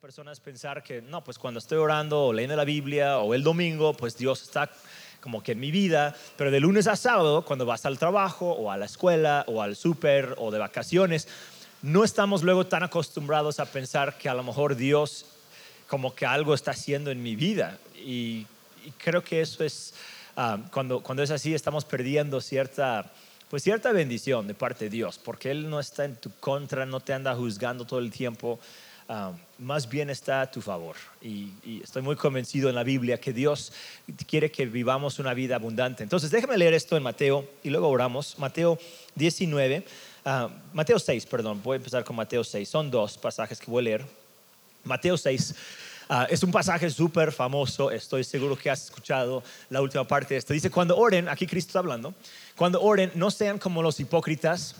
personas pensar que, no, pues cuando estoy orando o leyendo la Biblia o el domingo, pues Dios está como que en mi vida, pero de lunes a sábado, cuando vas al trabajo o a la escuela o al súper o de vacaciones, no estamos luego tan acostumbrados a pensar que a lo mejor Dios como que algo está haciendo en mi vida. Y, creo que eso es, ah, cuando, cuando es así, estamos perdiendo cierta pues cierta bendición de parte de Dios, porque Él no está en tu contra, no te anda juzgando todo el tiempo, ah, más bien está a tu favor. Y, estoy muy convencido en la Biblia que Dios quiere que vivamos una vida abundante. Entonces déjame leer esto en Mateo y luego oramos. Mateo 19, ah, Mateo 6, perdón, voy a empezar con Mateo 6. Son dos pasajes que voy a leer. Mateo 6 Ah, es un pasaje súper famoso, estoy seguro que has escuchado la última parte de esto. Dice, cuando oren, aquí Cristo está hablando, cuando oren, no sean como los hipócritas,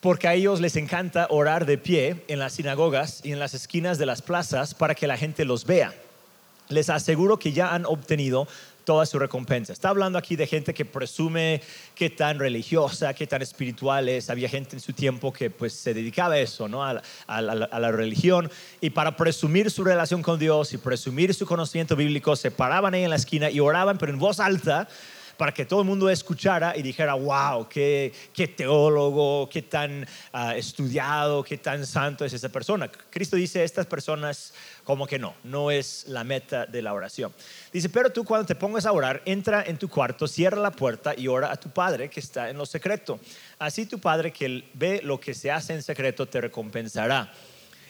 porque a ellos les encanta orar de pie en las sinagogas y en las esquinas de las plazas para que la gente los vea. Les aseguro que ya han obtenido toda su recompensa. Está hablando aquí de gente que presume qué tan religiosa, qué tan espiritual es. Había gente en su tiempo que pues se dedicaba a eso, ¿no? A la, religión. Y para presumir su relación con Dios y presumir su conocimiento bíblico, se paraban ahí en la esquina y oraban, pero en voz alta para que todo el mundo escuchara y dijera, wow, qué, qué teólogo, qué tan ah, estudiado, qué tan santo es esa persona. Cristo dice, estas personas como que no, no es la meta de la oración. Dice, pero tú cuando te pongas a orar, entra en tu cuarto, cierra la puerta y ora a tu Padre que está en lo secreto. Así tu Padre que ve lo que se hace en secreto te recompensará.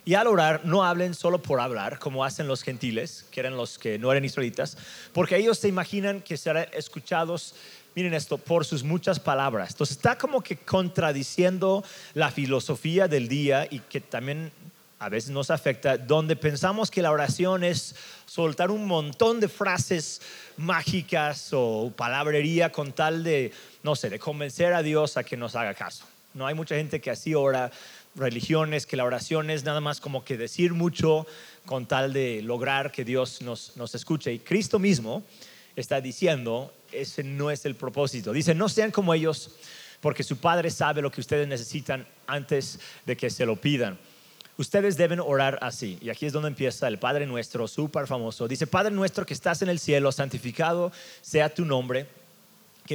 Y al orar, no hablen solo por hablar, como hacen los gentiles, que eran los que no eran israelitas, porque ellos se imaginan que serán escuchados, miren esto, por sus muchas palabras. Entonces está como que contradiciendo la filosofía del día y que también a veces nos afecta, donde pensamos que la oración es soltar un montón de frases mágicas o palabrería con tal de, no sé, de convencer a Dios a que nos haga caso. No hay mucha gente que así ora religiones, que la oración es nada más como que decir mucho con tal de lograr que Dios nos, nos escuche. Y Cristo mismo está diciendo, ese no es el propósito. Dice, no sean como ellos, porque su Padre sabe lo que ustedes necesitan antes de que se lo pidan. Ustedes deben orar así. Y aquí es donde empieza el Padre nuestro, súper famoso. Dice, Padre nuestro que estás en el cielo, santificado sea tu nombre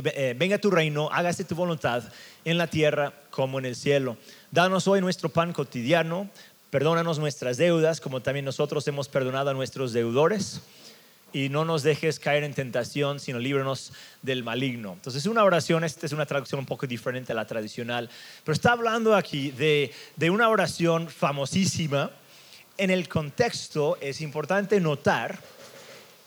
eh, venga tu reino, hágase tu voluntad en la tierra como en el cielo. Danos hoy nuestro pan cotidiano, perdónanos nuestras deudas como también nosotros hemos perdonado a nuestros deudores y no nos dejes caer en tentación, sino líbranos del maligno. Entonces, una oración, esta es una traducción un poco diferente a la tradicional, pero está hablando aquí de, de una oración famosísima. En el contexto es importante notar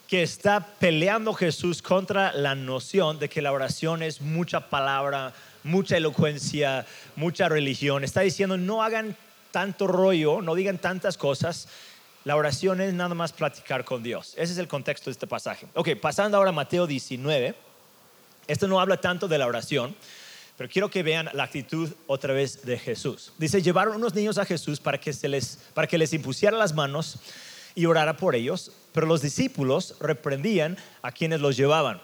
que está peleando Jesús contra la noción de que la oración es mucha palabra, mucha elocuencia, mucha religión. Está diciendo, no hagan tanto rollo, no digan tantas cosas. La oración es nada más platicar con Dios. Ese es el contexto de este pasaje. Ok, pasando ahora a Mateo 19. Esto no habla tanto de la oración, pero quiero que vean la actitud otra vez de Jesús. Dice, llevaron unos niños a Jesús para que, se les, para que les impusiera las manos y orara por ellos, pero los discípulos reprendían a quienes los llevaban.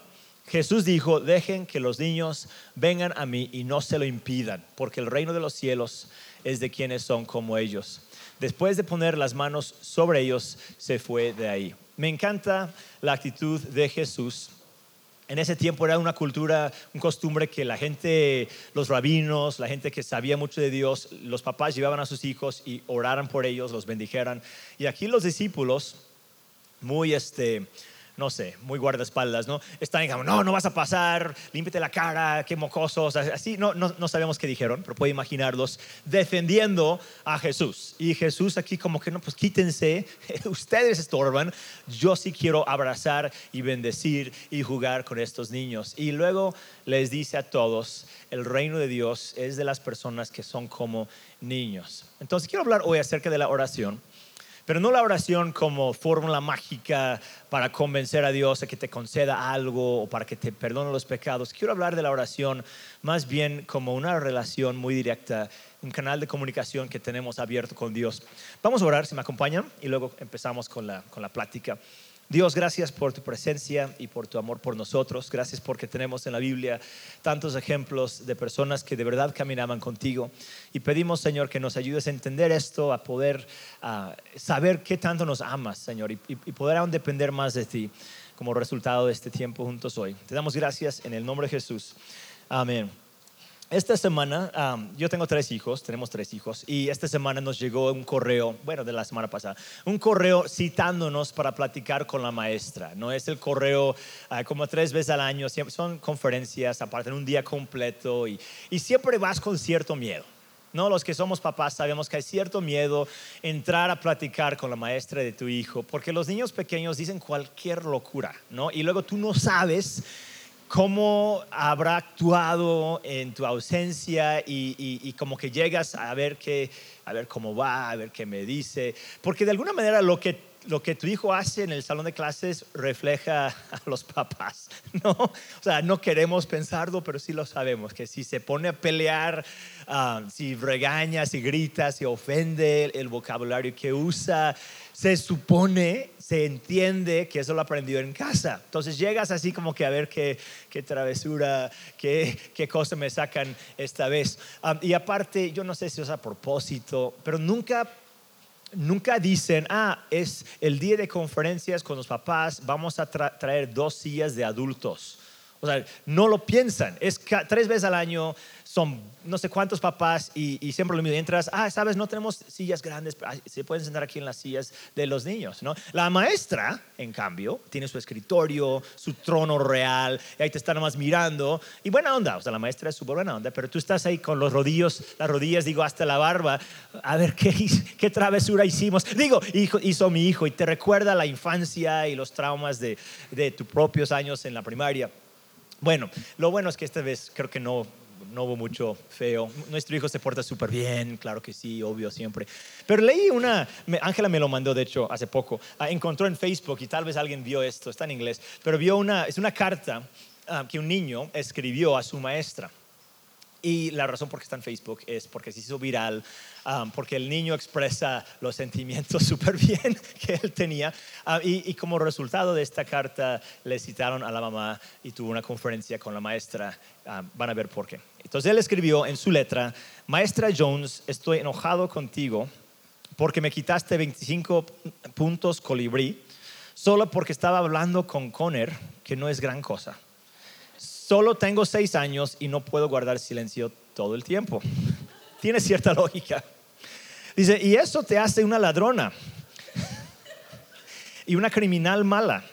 Jesús dijo, dejen que los niños vengan a mí y no se lo impidan, porque el reino de los cielos es de quienes son como ellos. Después de poner las manos sobre ellos, se fue de ahí. Me encanta la actitud de Jesús en ese tiempo era una cultura, un costumbre que la gente, los rabinos, la gente que sabía mucho de Dios, los papás llevaban a sus hijos y oraran por ellos, los bendijeran. Y aquí los discípulos, muy este, no sé, muy guardaespaldas, ¿no? Están diciendo, no, no vas a pasar, límpete la cara, qué mocosos, así, no, no, no sabemos qué dijeron, pero puede imaginarlos defendiendo a Jesús. Y Jesús aquí como que, no, pues quítense, ustedes estorban, yo sí quiero abrazar y bendecir y jugar con estos niños. Y luego les dice a todos, el reino de Dios es de las personas que son como niños. Entonces quiero hablar hoy acerca de la oración. Pero no la oración como fórmula mágica para convencer a Dios a que te conceda algo o para que te perdone los pecados. Quiero hablar de la oración más bien como una relación muy directa, un canal de comunicación que tenemos abierto con Dios. Vamos a orar, si me acompañan, y luego empezamos con la, con la plática. Dios, gracias por tu presencia y por tu amor por nosotros. Gracias porque tenemos en la Biblia tantos ejemplos de personas que de verdad caminaban contigo. Y pedimos, Señor, que nos ayudes a entender esto, a poder saber qué tanto nos amas, Señor, y, y poder aún depender más de ti como resultado de este tiempo juntos hoy. Te damos gracias en el nombre de Jesús. Amén. Esta semana, yo tengo tres hijos, tenemos tres hijos, y esta semana nos llegó un correo, bueno, de la semana pasada, un correo citándonos para platicar con la maestra. No es el correo ah, como tres veces al año, siempre son conferencias, aparte en un día completo, y, y siempre vas con cierto miedo. ¿no? Los que somos papás sabemos que hay cierto miedo entrar a platicar con la maestra de tu hijo, porque los niños pequeños dicen cualquier locura, ¿no? Y luego tú no sabes cómo habrá actuado en tu ausencia y, como que llegas a ver, qué, a ver cómo va, a ver qué me dice. Porque de alguna manera lo que, lo que tu hijo hace en el salón de clases refleja a los papás, ¿no? O sea, no queremos pensarlo, pero sí lo sabemos, que si se pone a pelear, ah, si regaña, si grita, si ofende el vocabulario que usa, se supone, se entiende que eso lo aprendió en casa. Entonces llegas así como que a ver qué, qué travesura, qué, qué cosa me sacan esta vez. y aparte, yo no sé si es a propósito, pero nunca nunca dicen, ah, es el día de conferencias con los papás, vamos a traer dos sillas de adultos. O sea, no lo piensan. Es tres veces al año, son no sé cuántos papás y, siempre lo mismo. Entras, ah, sabes, no tenemos sillas grandes, se pueden sentar aquí en las sillas de los niños, ¿no? La maestra, en cambio, tiene su escritorio, su trono real, y ahí te está nomás mirando. Y buena onda, o sea, la maestra es súper buena onda, pero tú estás ahí con los rodillos, las rodillas, digo, hasta la barba, a ver qué, qué travesura hicimos. Digo, hijo, hizo mi hijo y te recuerda la infancia y los traumas de, de tus propios años en la primaria. Bueno, lo bueno es que esta vez creo que no, no hubo mucho feo. Nuestro hijo se porta súper bien, claro que sí, obvio, siempre. Pero leí una, Ángela me lo mandó, de hecho, hace poco. Ah, encontró en Facebook y tal vez alguien vio esto, está en inglés, pero vio una, es una carta ah, que un niño escribió a su maestra. Y la razón por qué está en Facebook es porque se hizo viral, um, porque el niño expresa los sentimientos súper bien que él tenía. Um, y, como resultado de esta carta le citaron a la mamá y tuvo una conferencia con la maestra. Um, van a ver por qué. Entonces él escribió en su letra, Maestra Jones, estoy enojado contigo porque me quitaste 25 puntos colibrí solo porque estaba hablando con Conner, que no es gran cosa solo tengo seis años y no puedo guardar silencio todo el tiempo. Tiene cierta lógica. Dice, y eso te hace una ladrona y una criminal mala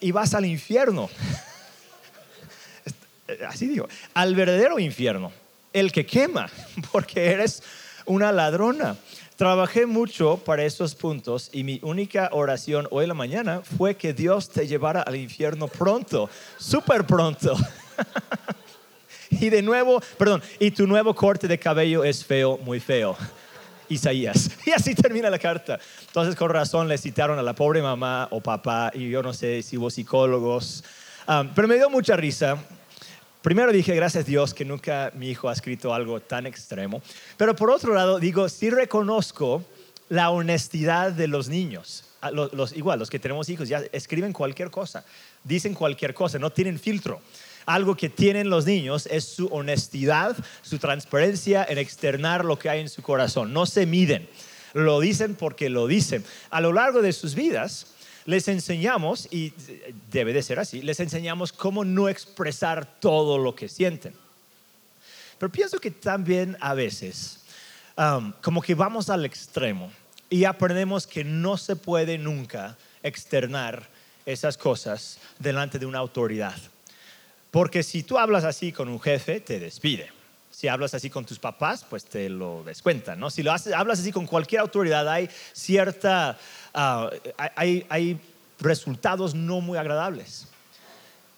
y vas al infierno. Así digo, al verdadero infierno, el que quema, porque eres una ladrona. Trabajé mucho para esos puntos y mi única oración hoy en la mañana fue que Dios te llevara al infierno pronto, súper pronto. y de nuevo, perdón, y tu nuevo corte de cabello es feo, muy feo. Isaías. Y así termina la carta. Entonces, con razón le citaron a la pobre mamá o papá, y yo no sé si hubo psicólogos, um, pero me dio mucha risa Primero dije, gracias a Dios que nunca mi hijo ha escrito algo tan extremo. Pero por otro lado, digo, sí reconozco la honestidad de los niños. Ah, los, igual, los que tenemos hijos ya escriben cualquier cosa, dicen cualquier cosa, no tienen filtro. Algo que tienen los niños es su honestidad, su transparencia en externar lo que hay en su corazón. No se miden, lo dicen porque lo dicen. A lo largo de sus vidas, les enseñamos, y debe de ser así, les enseñamos cómo no expresar todo lo que sienten. Pero pienso que también a veces, como que vamos al extremo y aprendemos que no se puede nunca externar esas cosas delante de una autoridad. Porque si tú hablas así con un jefe, te despide. Si hablas así con tus papás, pues te lo descuentan. ¿no? Si lo hablas así con cualquier autoridad, hay cierta Ah, hay, resultados no muy agradables.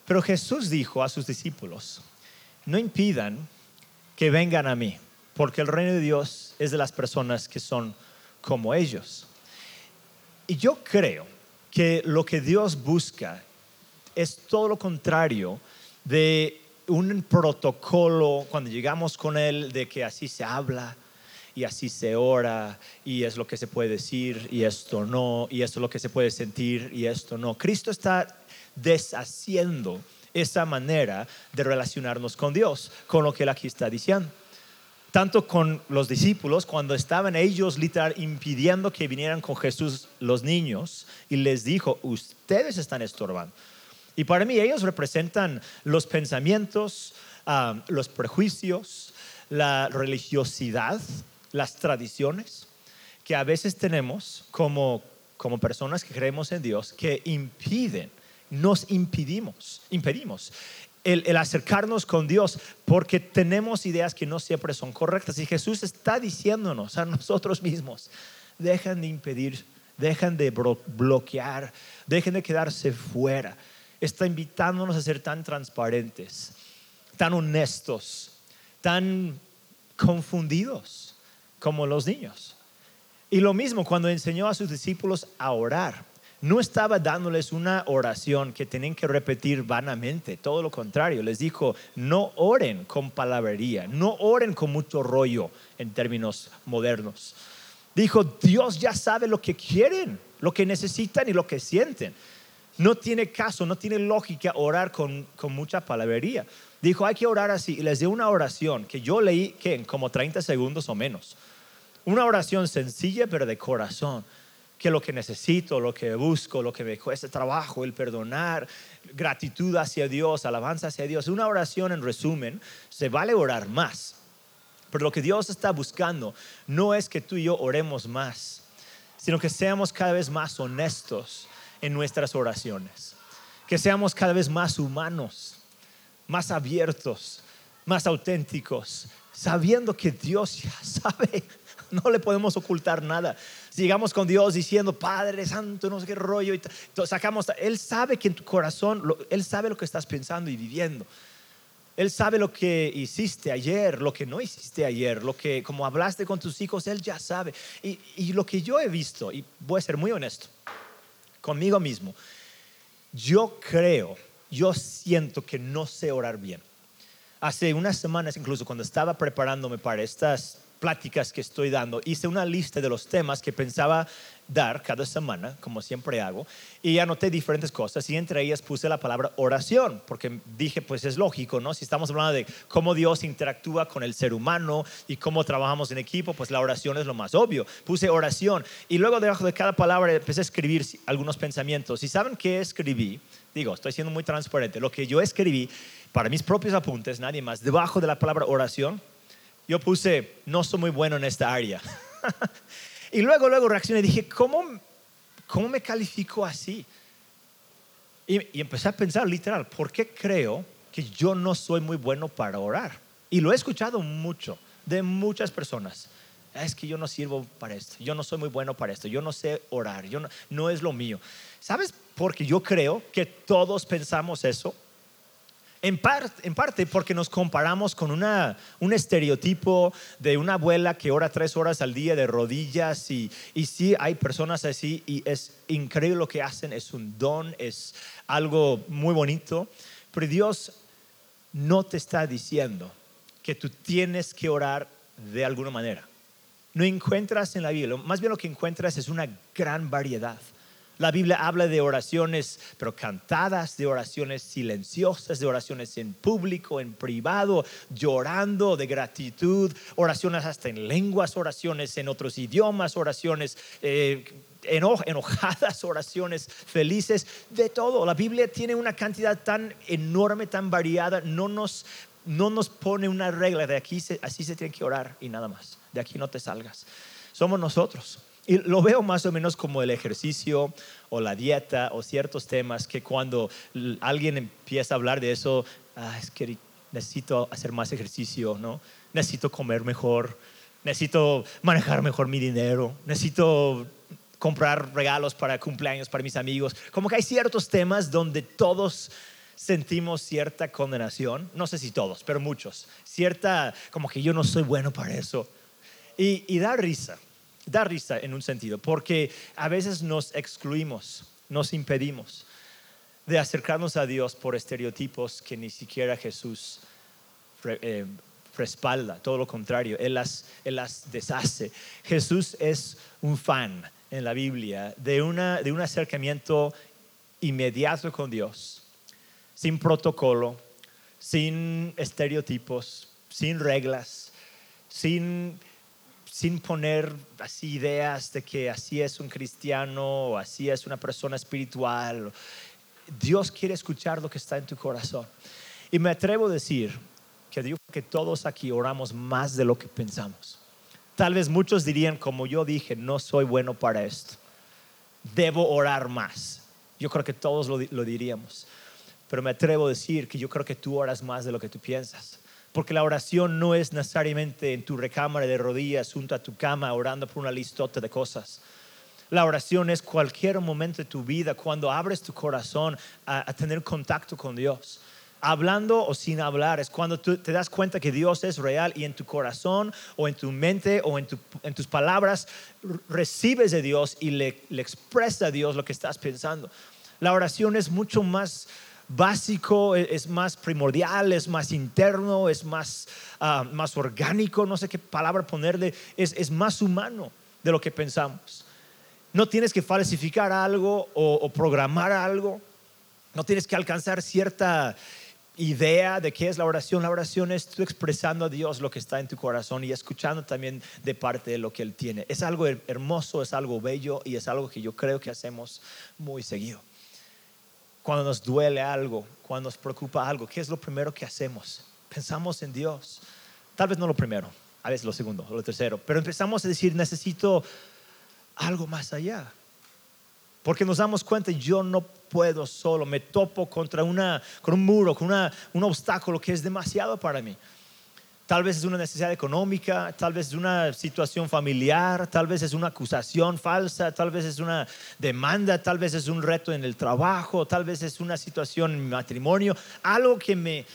Pero Jesús dijo a sus discípulos, no impidan que vengan a mí, porque el reino de Dios es de las personas que son como ellos. Y yo creo que lo que Dios busca es todo lo contrario de un protocolo cuando llegamos con Él de que así se habla y así se ora y es lo que se puede decir y esto no y esto es lo que se puede sentir y esto no. Cristo está deshaciendo esa manera de relacionarnos con Dios, con lo que Él aquí está diciendo. Tanto con los discípulos, cuando estaban ellos literal impidiendo que vinieran con Jesús los niños, y les dijo, ustedes están estorbando. Y para mí ellos representan los pensamientos, ah, los prejuicios, la religiosidad, las tradiciones que a veces tenemos como, como personas que creemos en Dios que impiden nos impedimos, impedimos el, acercarnos con Dios porque tenemos ideas que no siempre son correctas. Y Jesús está diciéndonos a nosotros mismos, dejen de impedir, dejen de bloquear, dejen de quedarse fuera. Está invitándonos a ser tan transparentes, tan honestos, tan confundidos como los niños. Y lo mismo cuando enseñó a sus discípulos a orar no estaba dándoles una oración que tenían que repetir vanamente, todo lo contrario, les dijo, no oren con palabrería, no oren con mucho rollo en términos modernos. Dijo, Dios ya sabe lo que quieren, lo que necesitan y lo que sienten. No tiene caso, no tiene lógica orar con, mucha palabrería. Dijo, hay que orar así. Y les dio una oración que yo leí que en como 30 segundos o menos. Una oración sencilla pero de corazón que lo que necesito, lo que busco, lo que me cuesta trabajo, el perdonar, gratitud hacia Dios, alabanza hacia Dios. Una oración en resumen, se vale orar más. Pero lo que Dios está buscando no es que tú y yo oremos más, sino que seamos cada vez más honestos en nuestras oraciones. Que seamos cada vez más humanos, más abiertos, más auténticos, sabiendo que Dios ya sabe no le podemos ocultar nada. Si llegamos con Dios diciendo, Padre Santo, no sé qué rollo, y sacamos, Él sabe que en tu corazón, Él sabe lo que estás pensando y viviendo. Él sabe lo que hiciste ayer, lo que no hiciste ayer, lo que, como hablaste con tus hijos, Él ya sabe. Y, y lo que yo he visto, y voy a ser muy honesto conmigo mismo, yo creo, yo siento que no sé orar bien. Hace unas semanas, incluso cuando estaba preparándome para estas pláticas que estoy dando, hice una lista de los temas que pensaba dar cada semana, como siempre hago, y anoté diferentes cosas y entre ellas puse la palabra oración, porque dije, pues es lógico, ¿no? Si estamos hablando de cómo Dios interactúa con el ser humano y cómo trabajamos en equipo, pues la oración es lo más obvio. Puse oración y luego debajo de cada palabra empecé a escribir algunos pensamientos. ¿Y saben qué escribí? Digo, estoy siendo muy transparente. Lo que yo escribí para mis propios apuntes, nadie más, debajo de la palabra oración, yo puse, no soy muy bueno en esta área. y luego, luego reaccioné y dije, ¿cómo, cómo me califico así? Y, y, empecé a pensar literal, ¿por qué creo que yo no soy muy bueno para orar? Y lo he escuchado mucho de muchas personas. Es que yo no sirvo para esto, yo no soy muy bueno para esto, yo no sé orar, yo no, no es lo mío. ¿Sabes? Porque yo creo que todos pensamos eso en, parte porque nos comparamos con una, un estereotipo de una abuela que ora tres horas al día de rodillas y, y sí hay personas así y es increíble lo que hacen, es un don, es algo muy bonito, pero Dios no te está diciendo que tú tienes que orar de alguna manera. No encuentras en la Biblia, más bien lo que encuentras es una gran variedad. La Biblia habla de oraciones, pero cantadas, de oraciones silenciosas, de oraciones en público, en privado, llorando de gratitud, oraciones hasta en lenguas, oraciones en otros idiomas, oraciones eh, enojadas, oraciones felices, de todo. La Biblia tiene una cantidad tan enorme, tan variada, no nos, no nos pone una regla de aquí, así se tiene que orar y nada más. De aquí no te salgas. Somos nosotros. Y lo veo más o menos como el ejercicio o la dieta o ciertos temas que cuando alguien empieza a hablar de eso, ah, es que necesito hacer más ejercicio, ¿no? Necesito comer mejor, necesito manejar mejor mi dinero, necesito comprar regalos para cumpleaños para mis amigos. Como que hay ciertos temas donde todos sentimos cierta condenación, no sé si todos, pero muchos, cierta, como que yo no soy bueno para eso. Y, y da risa, da risa en un sentido, porque a veces nos excluimos, nos impedimos de acercarnos a Dios por estereotipos que ni siquiera Jesús eh, respalda, todo lo contrario, Él las, él las deshace. Jesús es un fan en la Biblia de, una, de un acercamiento inmediato con Dios, sin protocolo, sin estereotipos, sin reglas, sin, sin poner así ideas de que así es un cristiano o así es una persona espiritual. Dios quiere escuchar lo que está en tu corazón. Y me atrevo a decir que digo que todos aquí oramos más de lo que pensamos. Tal vez muchos dirían, como yo dije, no soy bueno para esto. Debo orar más. Yo creo que todos lo, lo diríamos. Pero me atrevo a decir que yo creo que tú oras más de lo que tú piensas. Porque la oración no es necesariamente en tu recámara de rodillas junto a tu cama orando por una listota de cosas. La oración es cualquier momento de tu vida cuando abres tu corazón a, tener contacto con Dios hablando o sin hablar, es cuando tú te das cuenta que Dios es real y en tu corazón o en tu mente o en, tus palabras recibes de Dios y le, expresa a Dios lo que estás pensando. La oración es mucho más básico, e, es, más primordial, es más interno, es más, ah, más orgánico, no sé qué palabra ponerle, es, es, más humano de lo que pensamos. No tienes que falsificar algo o, o programar algo, no tienes que alcanzar cierta idea de qué es la oración. La oración es tú expresando a Dios lo que está en tu corazón y escuchando también de parte de lo que Él tiene. Es algo hermoso, es algo bello y es algo que yo creo que hacemos muy seguido. Cuando nos duele algo, cuando nos preocupa algo, ¿qué es lo primero que hacemos? Pensamos en Dios. Tal vez no lo primero, a veces lo segundo lo tercero, pero empezamos a decir, necesito algo más allá. Porque nos damos cuenta, yo no puedo solo, me topo contra una, con un muro, con una, un obstáculo que es demasiado para mí. Tal vez es una necesidad económica, tal vez es una situación familiar, tal vez es una acusación falsa, tal vez es una demanda, tal vez es un reto en el trabajo, tal vez es una situación en mi matrimonio, algo que me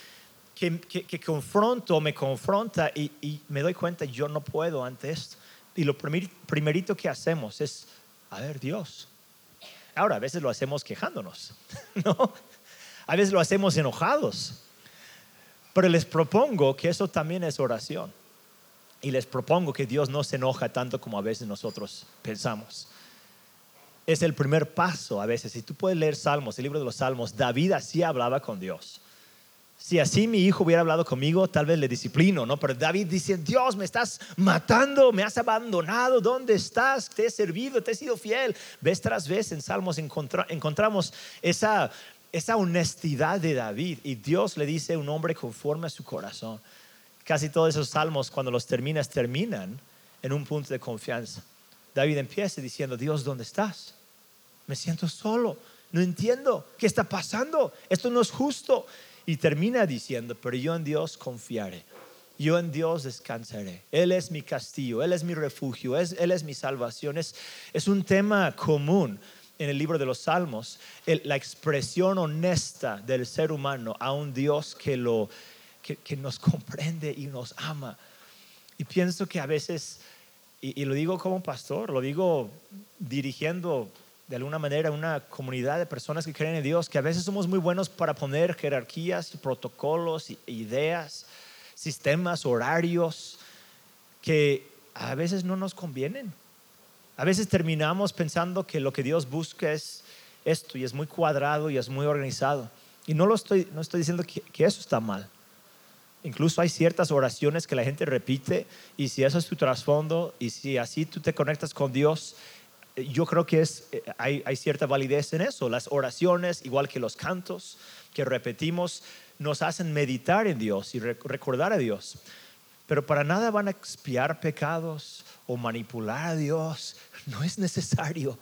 que, que, confronto, me confronta y, y, me doy cuenta, yo no puedo ante esto. Y lo primerito que hacemos es, a ver, Dios, Ahora, a veces lo hacemos quejándonos, ¿no? A veces lo hacemos enojados. Pero les propongo que eso también es oración. Y les propongo que Dios no se enoja tanto como a veces nosotros pensamos. Es el primer paso a veces. Si tú puedes leer Salmos, el libro de los Salmos, David así hablaba con Dios. Si así mi hijo hubiera hablado conmigo, tal vez le disciplino, ¿no? Pero David dice, Dios, me estás matando, me has abandonado, ¿dónde estás? Te he servido, te he sido fiel. Vez tras vez en Salmos encontramos esa, esa honestidad de David y Dios le dice un hombre conforme a su corazón. Casi todos esos salmos, cuando los terminas, terminan en un punto de confianza. David empieza diciendo, Dios, ¿dónde estás? Me siento solo, no entiendo qué está pasando, esto no es justo. Y termina diciendo, pero yo en Dios confiaré. Yo en Dios descansaré. Él es mi castillo, Él es mi refugio, Él es mi salvación. Es, es un tema común en el libro de los Salmos, la expresión honesta del ser humano a un Dios que, lo, que, nos comprende y nos ama. Y pienso que a veces, y, y, lo digo como pastor, lo digo dirigiendo de alguna manera una comunidad de personas que creen en Dios, que a veces somos muy buenos para poner jerarquías, protocolos, ideas, sistemas, horarios, que a veces no nos convienen. A veces terminamos pensando que lo que Dios busca es esto y es muy cuadrado y es muy organizado. Y no lo estoy, no estoy diciendo que, eso está mal. Incluso hay ciertas oraciones que la gente repite y si eso es tu trasfondo y si así tú te conectas con Dios, yo creo que es, eh, hay, cierta validez en eso. Las oraciones, igual que los cantos que repetimos, nos hacen meditar en Dios y recordar a Dios. Pero para nada van a expiar pecados o manipular a Dios. No es necesario.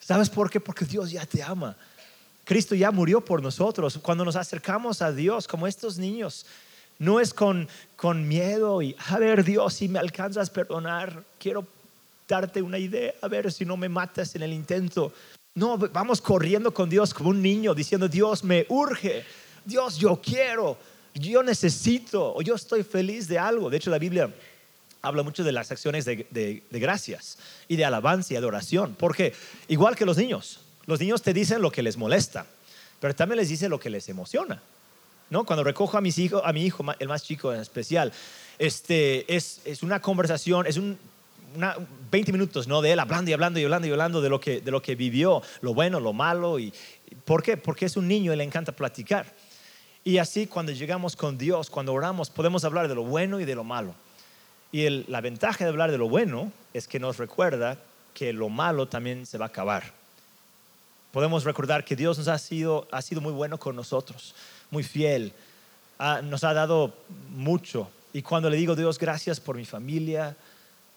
¿Sabes por qué? Porque Dios ya te ama. Cristo ya murió por nosotros. Cuando nos acercamos a Dios, como estos niños, no es con, con miedo y, a ver, Dios, si me alcanzas a perdonar, quiero darte una idea, a ver si no me matas en el intento. No, vamos corriendo con Dios como un niño diciendo, Dios me urge, Dios yo quiero, yo necesito o yo estoy feliz de algo. De hecho, la Biblia habla mucho de las acciones de, gracias y de alabanza y adoración, porque igual que los niños, los niños te dicen lo que les molesta, pero también les dicen lo que les emociona. ¿no? Cuando recojo a, mis hijos, a mi hijo, el más chico en especial, este, es, es una conversación, es un, una, 20 minutos ¿no? de él hablando y hablando y hablando y hablando de lo, que, de lo que vivió, lo bueno, lo malo. Y, ¿Por qué? Porque es un niño y le encanta platicar. Y así cuando llegamos con Dios, cuando oramos, podemos hablar de lo bueno y de lo malo. Y la ventaja de hablar de lo bueno es que nos recuerda que lo malo también se va a acabar. Podemos recordar que Dios nos ha sido, ha sido muy bueno con nosotros, muy fiel, nos ha dado mucho. Y cuando le digo Dios, gracias por mi familia,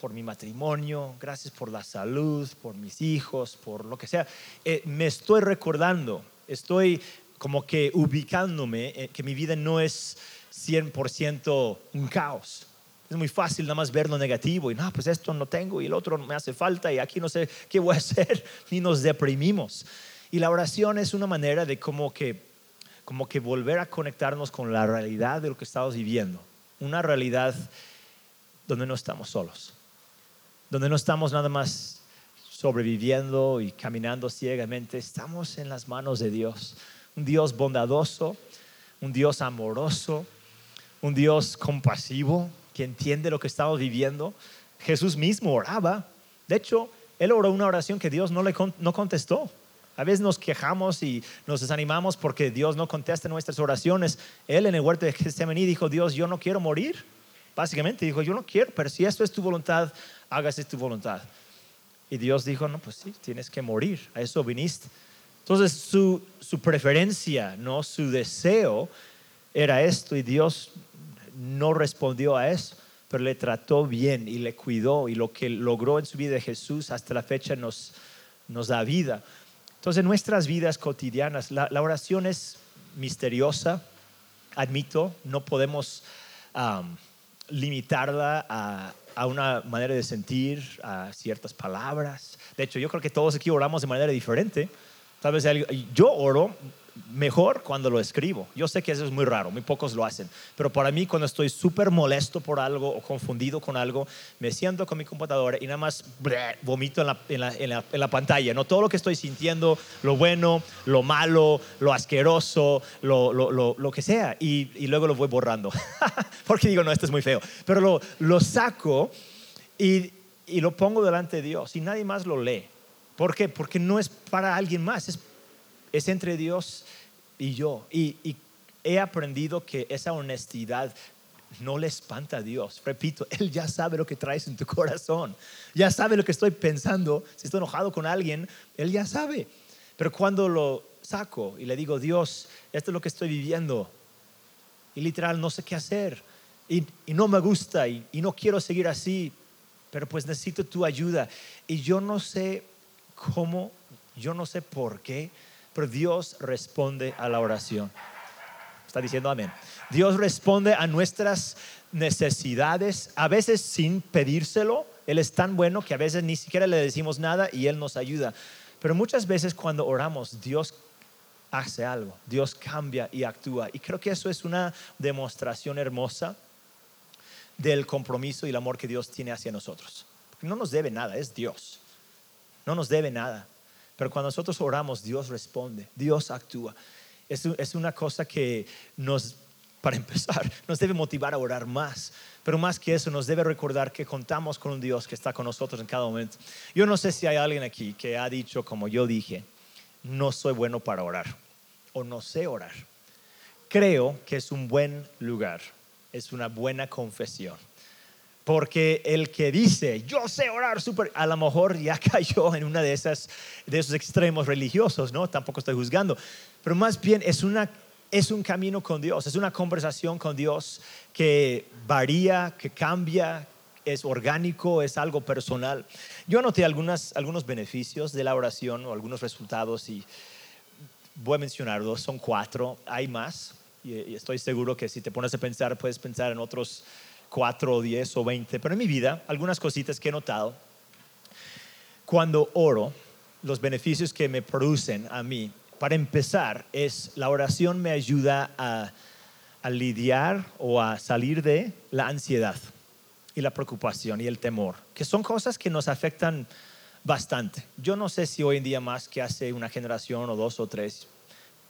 por mi matrimonio, gracias por la salud, por mis hijos, por lo que sea, eh, me estoy recordando, estoy como que ubicándome eh, que mi vida no es 100% un caos. Es muy fácil nada más ver lo negativo y no, pues esto no tengo y el otro me hace falta y aquí no sé qué voy a hacer y nos deprimimos. Y la oración es una manera de como que, como que volver a conectarnos con la realidad de lo que estamos viviendo. Una realidad donde no estamos solos, donde no estamos nada más sobreviviendo y caminando ciegamente, estamos en las manos de Dios un Dios bondadoso, un Dios amoroso, un Dios compasivo que entiende lo que estamos viviendo. Jesús mismo oraba. De hecho, él oró una oración que Dios no le no contestó. A veces nos quejamos y nos desanimamos porque Dios no contesta nuestras oraciones. Él en el huerto de Getsemaní dijo, Dios, yo no quiero morir. Básicamente dijo, yo no quiero, pero si esto es tu voluntad, hágase tu voluntad. Y Dios dijo, no, pues sí, tienes que morir. A eso viniste. Entonces su, preferencia, ¿no? su deseo era esto y Dios no respondió a eso, pero le trató bien y le cuidó y lo que logró en su vida de Jesús hasta la fecha nos, nos da vida. Entonces en nuestras vidas cotidianas la, oración es misteriosa, admito, no podemos limitarla a, a, una manera de sentir, a ciertas palabras. De hecho, yo creo que todos aquí oramos de manera diferente. Tal vez yo oro mejor cuando lo escribo. Yo sé que eso es muy raro, muy pocos lo hacen. Pero para mí, cuando estoy súper molesto por algo o confundido con algo, me siento con mi computadora y nada más vomito en la, pantalla. No todo lo que estoy sintiendo, lo bueno, lo malo, lo asqueroso, lo, que sea. Y, luego lo voy borrando. Porque digo, no, esto es muy feo. Pero lo, saco y, y lo pongo delante de Dios y nadie más lo lee. ¿Por qué? Porque no es para alguien más, es, es entre Dios y yo. Y, he aprendido que esa honestidad no le espanta a Dios. Repito, Él ya sabe lo que traes en tu corazón, ya sabe lo que estoy pensando. Si estoy enojado con alguien, Él ya sabe. Pero cuando lo saco y le digo, Dios, esto es lo que estoy viviendo, y literal no sé qué hacer, y, no me gusta, y, no quiero seguir así, pero pues necesito tu ayuda. Y yo no sé cómo, yo no sé por qué, Dios responde a la oración. Está diciendo amén. Dios responde a nuestras necesidades, a veces sin pedírselo. Él es tan bueno que a veces ni siquiera le decimos nada y Él nos ayuda. Pero muchas veces cuando oramos, Dios hace algo, Dios cambia y actúa. Y creo que eso es una demostración hermosa del compromiso y el amor que Dios tiene hacia nosotros. no nos debe nada, es Dios no nos debe nada. Pero cuando nosotros oramos, Dios responde, Dios actúa. Es, es una cosa que nos, para empezar, nos debe motivar a orar más. Pero más que eso, nos debe recordar que contamos con un Dios que está con nosotros en cada momento. Yo no sé si hay alguien aquí que ha dicho, como yo dije, no soy bueno para orar o no sé orar. Creo que es un buen lugar, es una buena confesión porque el que dice, yo sé orar súper, a lo mejor ya cayó en una de esas, de esos extremos religiosos, ¿no? Tampoco estoy juzgando. Pero más bien es, una, es un camino con Dios, es una conversación con Dios que varía, que cambia, es orgánico, es algo personal. Yo anoté algunas, algunos beneficios de la oración o algunos resultados y voy a mencionarlos, son cuatro, hay más y estoy seguro que si te pones a pensar puedes pensar en otros cuatro o diez o veinte, pero en mi vida algunas cositas que he notado. Cuando oro, los beneficios que me producen a mí, para empezar, es la oración me ayuda a, a lidiar o a salir de la ansiedad y la preocupación y el temor, que son cosas que nos afectan bastante. Yo no sé si hoy en día más que hace una generación o dos o tres,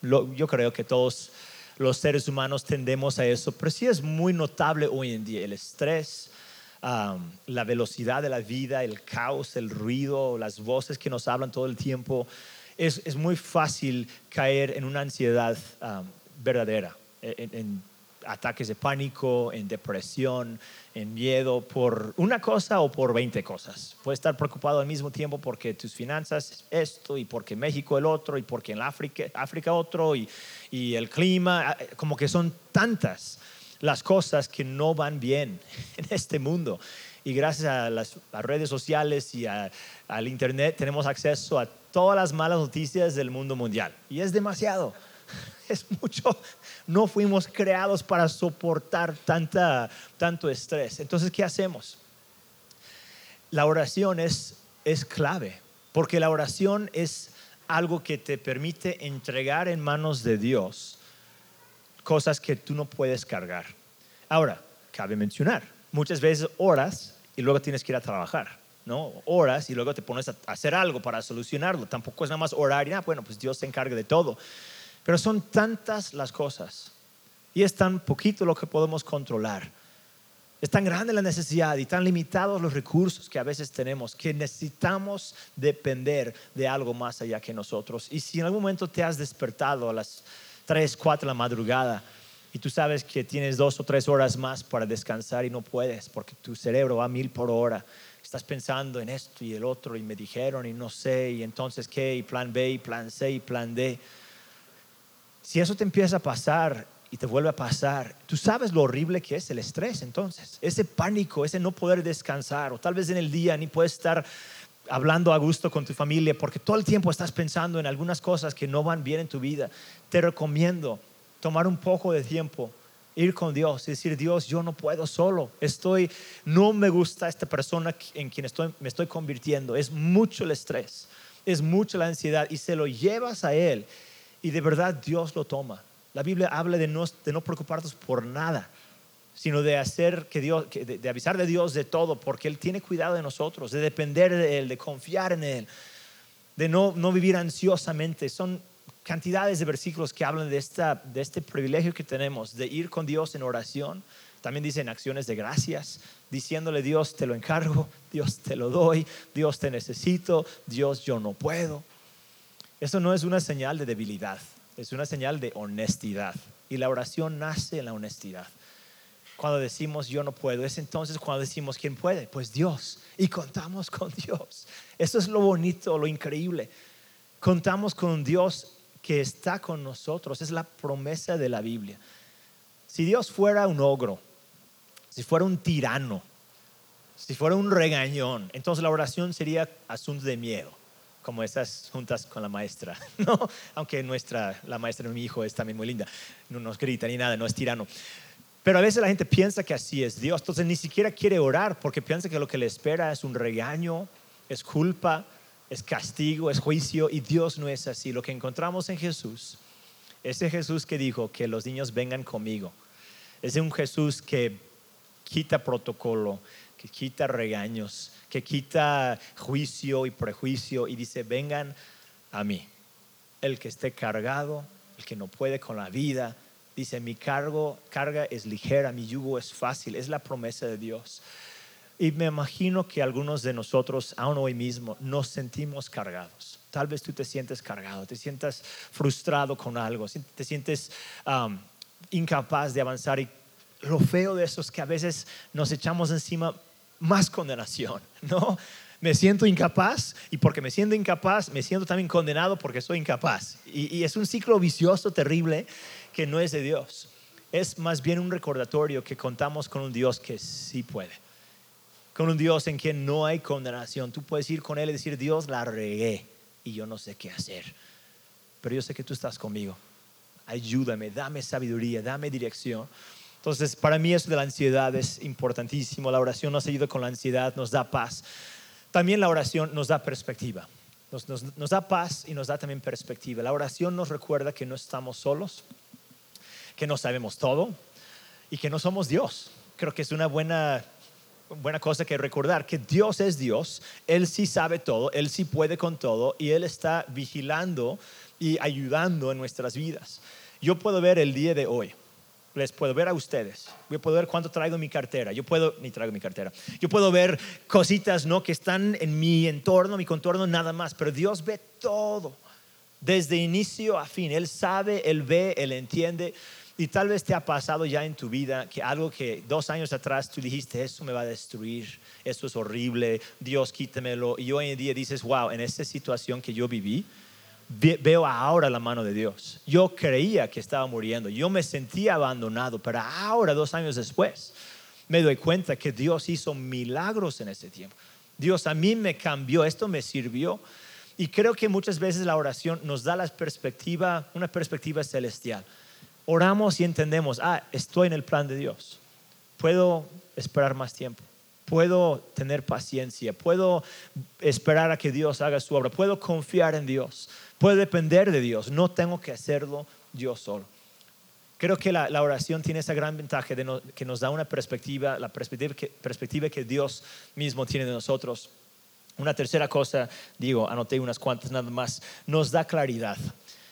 yo creo que todos los seres humanos tendemos a eso, pero sí es muy notable hoy en día el estrés, la velocidad de la vida, el caos, el ruido, las voces que nos hablan todo el tiempo. Es, muy fácil caer en una ansiedad verdadera, ataques de pánico, en depresión, en miedo por una cosa o por 20 cosas. Puedes estar preocupado al mismo tiempo porque tus finanzas esto y porque México el otro y porque en África, África otro y, y el clima, como que son tantas las cosas que no van bien en este mundo. Y gracias a las, redes sociales y al Internet tenemos acceso a todas las malas noticias del mundo mundial. Y es demasiado. Es mucho. No fuimos creados para soportar tanta, tanto estrés. Entonces, ¿qué hacemos? La oración es, es clave, porque la oración es algo que te permite entregar en manos de Dios cosas que tú no puedes cargar. Ahora, cabe mencionar, muchas veces oras y luego tienes que ir a trabajar, ¿no? Oras y luego te pones a hacer algo para solucionarlo. Tampoco es nada más orar y, ah, bueno, pues Dios se encarga de todo. Pero son tantas las cosas y es tan poquito lo que podemos controlar. Es tan grande la necesidad y tan limitados los recursos que a veces tenemos que necesitamos depender de algo más allá que nosotros. Y si en algún momento te has despertado a las 3, 4 de la madrugada y tú sabes que tienes dos o tres horas más para descansar y no puedes porque tu cerebro va a mil por hora, estás pensando en esto y el otro y me dijeron y no sé y entonces qué y plan B y plan C y plan D. Si eso te empieza a pasar y te vuelve a pasar, tú sabes lo horrible que es el estrés entonces, ese pánico, ese no poder descansar o tal vez en el día ni puedes estar hablando a gusto con tu familia porque todo el tiempo estás pensando en algunas cosas que no van bien en tu vida, te recomiendo tomar un poco de tiempo, ir con Dios y decir, Dios, yo no puedo solo, estoy, no me gusta esta persona en quien estoy, me estoy convirtiendo, es mucho el estrés, es mucho la ansiedad y se lo llevas a Él y de verdad Dios lo toma. La Biblia habla de no, de no preocuparnos por nada, sino de hacer que Dios, de, avisar de Dios de todo, porque Él tiene cuidado de nosotros, de depender de Él, de confiar en Él, de no, no vivir ansiosamente. Son cantidades de versículos que hablan de, esta, de este privilegio que tenemos de ir con Dios en oración. También dicen acciones de gracias, diciéndole Dios te lo encargo, Dios te lo doy, Dios te necesito, Dios yo no puedo. Eso no es una señal de debilidad, es una señal de honestidad. Y la oración nace en la honestidad. Cuando decimos yo no puedo, es entonces cuando decimos quién puede, pues Dios. Y contamos con Dios. Eso es lo bonito, lo increíble. Contamos con Dios que está con nosotros. Es la promesa de la Biblia. Si Dios fuera un ogro, si fuera un tirano, si fuera un regañón, entonces la oración sería asunto de miedo como esas juntas con la maestra, ¿no? Aunque nuestra, la maestra de mi hijo es también muy linda, no nos grita ni nada, no es tirano. Pero a veces la gente piensa que así es Dios, entonces ni siquiera quiere orar porque piensa que lo que le espera es un regaño, es culpa, es castigo, es juicio y Dios no es así. Lo que encontramos en Jesús, ese Jesús que dijo que los niños vengan conmigo, es un Jesús que quita protocolo, que quita regaños, que quita juicio y prejuicio y dice, vengan a mí. El que esté cargado, el que no puede con la vida, dice, mi cargo, carga es ligera, mi yugo es fácil, es la promesa de Dios. Y me imagino que algunos de nosotros, aún hoy mismo, nos sentimos cargados. Tal vez tú te sientes cargado, te sientas frustrado con algo, te sientes incapaz de avanzar. Y lo feo de eso es que a veces nos echamos encima más condenación, ¿no? Me siento incapaz y porque me siento incapaz, me siento también condenado porque soy incapaz. Y, es un ciclo vicioso terrible que no es de Dios. Es más bien un recordatorio que contamos con un Dios que sí puede. Con un Dios en quien no hay condenación. Tú puedes ir con Él y decir, Dios, la regué y yo no sé qué hacer. Pero yo sé que tú estás conmigo. Ayúdame, dame sabiduría, dame dirección. Entonces, para mí eso de la ansiedad es importantísimo. La oración nos ayuda con la ansiedad, nos da paz. También la oración nos da perspectiva. Nos, da paz y nos da también perspectiva. La oración nos recuerda que no estamos solos, que no sabemos todo y que no somos Dios. Creo que es una buena, buena cosa que recordar, que Dios es Dios, Él sí sabe todo, Él sí puede con todo y Él está vigilando y ayudando en nuestras vidas. Yo puedo ver el día de hoy. Les puedo ver a ustedes. Yo puedo ver cuánto traigo en mi cartera. Yo puedo, ni traigo mi cartera. Yo puedo ver cositas, ¿no? Que están en mi entorno, mi contorno, nada más. Pero Dios ve todo. Desde inicio a fin. Él sabe, Él ve, Él entiende. Y tal vez te ha pasado ya en tu vida que algo que dos años atrás tú dijiste, eso me va a destruir, eso es horrible, Dios quítemelo. Y hoy en día dices, wow, en esta situación que yo viví, veo ahora la mano de Dios. Yo creía que estaba muriendo, yo me sentía abandonado, pero ahora, dos años después, me doy cuenta que Dios hizo milagros en ese tiempo. Dios a mí me cambió, esto me sirvió. Y creo que muchas veces la oración nos da la perspectiva, una perspectiva celestial oramos y entendemos, ah, estoy en el plan de Dios. Puedo esperar más tiempo. Puedo tener paciencia. Puedo esperar a que Dios haga su obra. Puedo confiar en Dios. Puedo depender de Dios. No tengo que hacerlo yo solo. Creo que la, oración tiene esa gran ventaja de que nos da una perspectiva, la perspectiva que, Dios mismo tiene de nosotros. Una tercera cosa, digo, anoté unas cuantas nada más, nos da claridad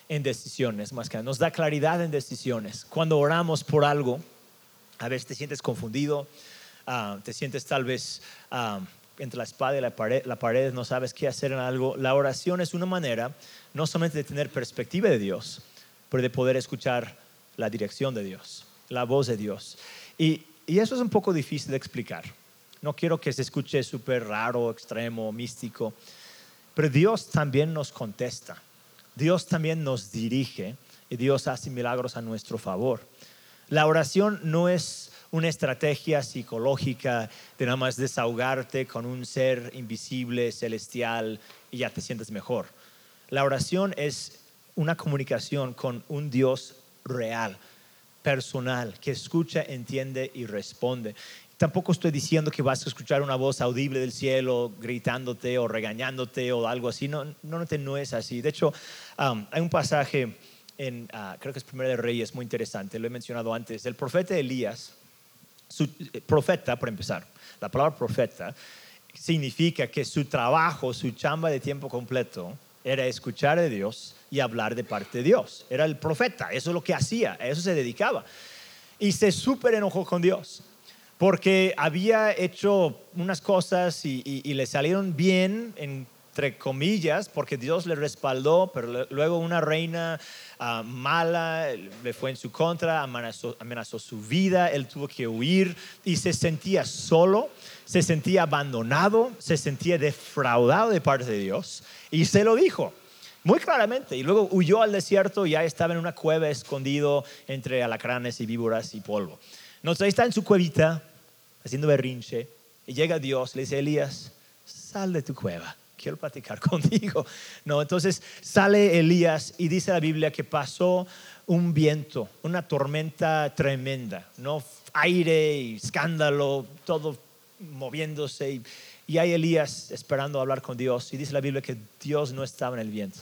en decisiones, más que nos da claridad en decisiones. Cuando oramos por algo, a veces te sientes confundido, ah, te sientes tal vez ah, entre la espada y la pared, la pared, no sabes qué hacer en algo. La oración es una manera no solamente de tener perspectiva de Dios, pero de poder escuchar la dirección de Dios, la voz de Dios. Y, y eso es un poco difícil de explicar. No quiero que se escuche súper raro, extremo, místico, pero Dios también nos contesta. Dios también nos dirige y Dios hace milagros a nuestro favor. La oración no es una estrategia psicológica de nada más desahogarte con un ser invisible, celestial y ya te sientes mejor. La oración es una comunicación con un Dios real, personal, que escucha, entiende y responde. Tampoco estoy diciendo que vas a escuchar una voz audible del cielo gritándote o regañándote o algo así. No, no, no es así. De hecho, um, hay un pasaje en, ah, creo que es Primero de Reyes, muy interesante, lo he mencionado antes. El profeta Elías, eh, profeta, por empezar, la palabra profeta significa que su trabajo, su chamba de tiempo completo, era escuchar de Dios y hablar de parte de Dios. Era el profeta, eso es lo que hacía, a eso se dedicaba. Y se súper enojó con Dios porque había hecho unas cosas y, le salieron bien, entre comillas, porque Dios le respaldó, pero luego una reina ah, mala le fue en su contra, amenazó, amenazó su vida, él tuvo que huir y se sentía solo, se sentía abandonado, se sentía defraudado de parte de Dios y se lo dijo muy claramente. Y luego huyó al desierto y ya estaba en una cueva escondido entre alacranes y víboras y polvo. No, ahí está en su cuevita, haciendo berrinche, y llega Dios, le dice, Elías, sal de tu cueva, quiero platicar contigo. No, entonces sale Elías y dice la Biblia que pasó un viento, una tormenta tremenda, ¿no? Aire y escándalo, todo moviéndose. Y, y hay Elías esperando hablar con Dios. Y dice la Biblia que Dios no estaba en el viento.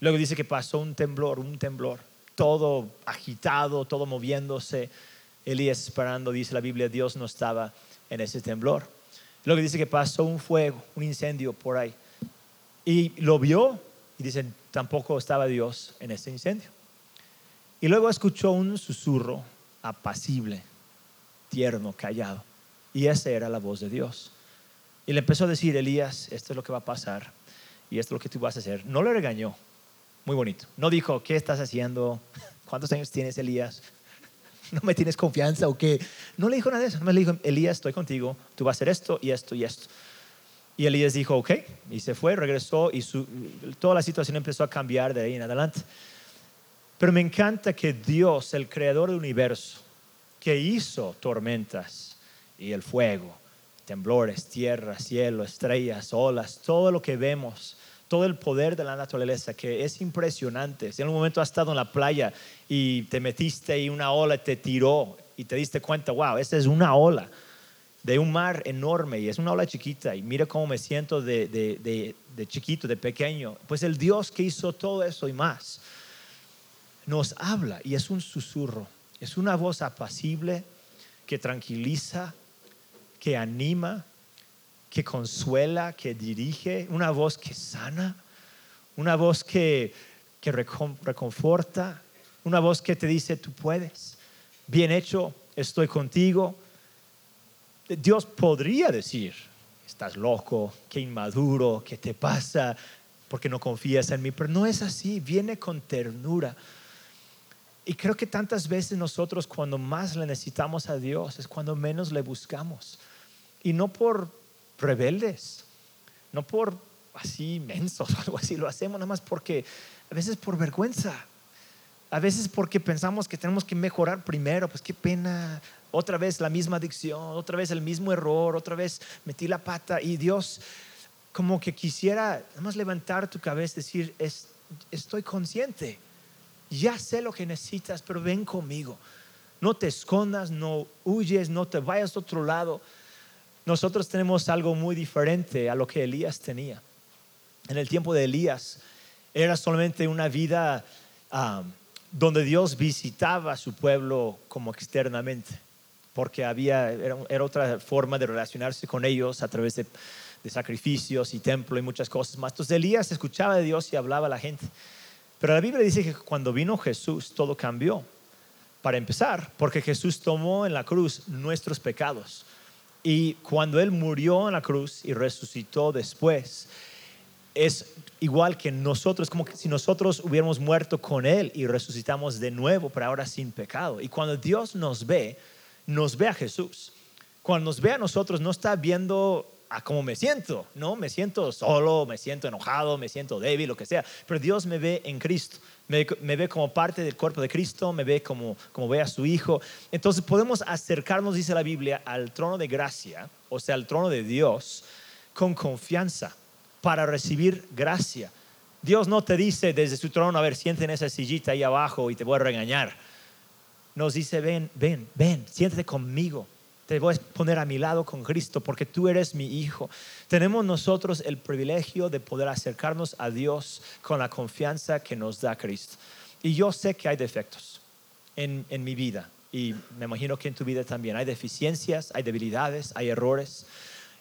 Luego dice que pasó un temblor, un temblor, todo agitado, todo moviéndose. Elías esperando, dice la Biblia, Dios no estaba en ese temblor. Luego dice que pasó un fuego, un incendio por ahí. Y lo vio y dicen, tampoco estaba Dios en ese incendio. Y luego escuchó un susurro apacible, tierno, callado. Y esa era la voz de Dios. Y le empezó a decir, Elías, esto es lo que va a pasar y esto es lo que tú vas a hacer. No le regañó, muy bonito. No dijo, ¿qué estás haciendo? ¿Cuántos años tienes, Elías? no me tienes confianza o qué. No le dijo nada de eso, me le dijo, Elías, estoy contigo, tú vas a hacer esto y esto y esto. Y Elías dijo, ok, y se fue, regresó y toda la situación empezó a cambiar de ahí en adelante. Pero me encanta que Dios, el creador del universo, que hizo tormentas y el fuego, temblores, tierra, cielo, estrellas, olas, todo lo que vemos, todo el poder de la naturaleza que es impresionante. Si en un momento has estado en la playa y te metiste y una ola te tiró y te diste cuenta, wow, esta es una ola de un mar enorme y es una ola chiquita y mira cómo me siento de, de, de chiquito, de pequeño. Pues el Dios que hizo todo eso y más nos habla y es un susurro, es una voz apacible que tranquiliza, que anima, que consuela, que dirige, una voz que sana, una voz que, que reconforta, una voz que te dice, tú puedes, bien hecho, estoy contigo. Dios podría decir, estás loco, qué inmaduro, qué te pasa, porque no confías en mí, pero no es así, viene con ternura. Y creo que tantas veces nosotros cuando más le necesitamos a Dios es cuando menos le buscamos. Y no por rebeldes, no por así mensos o algo así, lo hacemos nada más porque a veces por vergüenza, a veces porque pensamos que tenemos que mejorar primero, pues qué pena, otra vez la misma adicción, otra vez el mismo error, otra vez metí la pata y Dios como que quisiera nada más levantar tu cabeza y decir, estoy consciente ya sé lo que necesitas, pero ven conmigo. No te escondas, no huyes, no te vayas a otro lado. Nosotros tenemos algo muy diferente a lo que Elías tenía. En el tiempo de Elías era solamente una vida donde Dios visitaba a su pueblo como externamente, porque había, era, otra forma de relacionarse con ellos a través de, de sacrificios y templo y muchas cosas más. Entonces Elías escuchaba de Dios y hablaba a la gente. Pero la Biblia dice que cuando vino Jesús todo cambió. Para empezar, porque Jesús tomó en la cruz nuestros pecados. Y cuando Él murió en la cruz y resucitó después, es igual que nosotros, como si nosotros hubiéramos muerto con Él y resucitamos de nuevo, pero ahora sin pecado. Y cuando Dios nos ve, nos ve a Jesús. Cuando nos ve a nosotros, no está viendo a cómo me siento, ¿no? Me siento solo, me siento enojado, me siento débil, lo que sea, pero Dios me ve en Cristo, me, ve como parte del cuerpo de Cristo, me ve como, como ve a su Hijo. Entonces podemos acercarnos, dice la Biblia, al trono de gracia, o sea, al trono de Dios, con confianza para recibir gracia. Dios no te dice desde su trono, a ver, en esa sillita ahí abajo y te voy a regañar. Nos dice, ven, ven, ven, siéntate conmigo te voy a poner a mi lado con Cristo porque tú eres mi hijo. Tenemos nosotros el privilegio de poder acercarnos a Dios con la confianza que nos da Cristo. Y yo sé que hay defectos en, en mi vida y me imagino que en tu vida también. Hay deficiencias, hay debilidades, hay errores.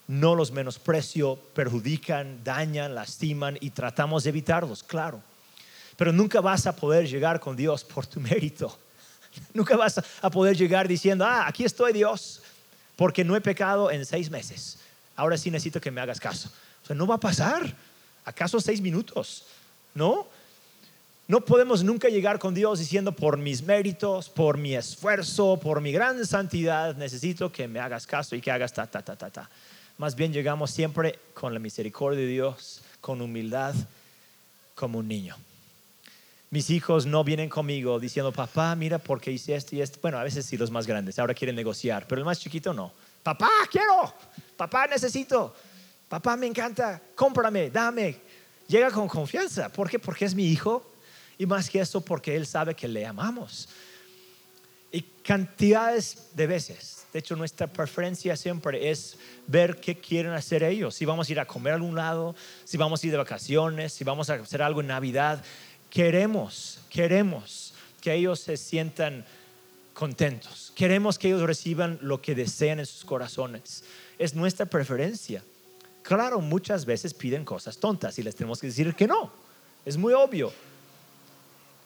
No los menosprecio, perjudican, dañan, lastiman y tratamos de evitarlos, claro. Pero nunca vas a poder llegar con Dios por tu mérito. Nunca vas a poder llegar diciendo, ah, aquí estoy Dios, porque no he pecado en seis meses. Ahora sí necesito que me hagas caso. O sea, no va a pasar. ¿Acaso seis minutos? ¿No? No podemos nunca llegar con Dios diciendo por mis méritos, por mi esfuerzo, por mi gran santidad, necesito que me hagas caso y que hagas ta, ta, ta, ta, ta. Más bien llegamos siempre con la misericordia de Dios, con humildad, como un niño. Mis hijos no vienen conmigo diciendo, papá, mira por qué hice esto y esto. Bueno, a veces sí los más grandes, ahora quieren negociar, pero el más chiquito no. Papá, quiero, papá, necesito, papá, me encanta, cómprame, dame. Llega con confianza. ¿Por qué? Porque es mi hijo y más que eso, porque él sabe que le amamos. Y cantidades de veces. De hecho, nuestra preferencia siempre es ver qué quieren hacer ellos. Si vamos a ir a comer a algún lado, si vamos a ir de vacaciones, si vamos a hacer algo en Navidad queremos, queremos que ellos se sientan contentos. Queremos que ellos reciban lo que desean en sus corazones. Es nuestra preferencia. Claro, muchas veces piden cosas tontas y les tenemos que decir que no. Es muy obvio.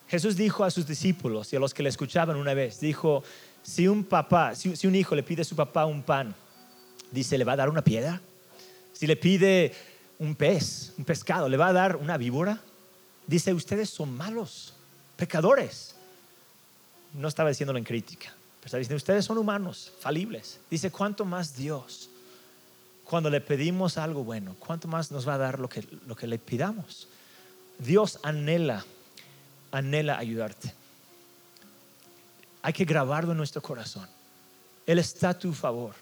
Jesús dijo a sus discípulos y a los que le escuchaban una vez, dijo, si un papá, si, un hijo le pide a su papá un pan, dice, ¿le va a dar una piedra? Si le pide un pez, un pescado, ¿le va a dar una víbora? Dice, ustedes son malos, pecadores. No estaba diciéndolo en crítica, pero estaba diciendo, ustedes son humanos, falibles. Dice, ¿cuánto más Dios? Cuando le pedimos algo bueno, ¿cuánto más nos va a dar lo que, lo que le pidamos? Dios anhela, anhela ayudarte. Hay que grabarlo en nuestro corazón. Él está a tu favor.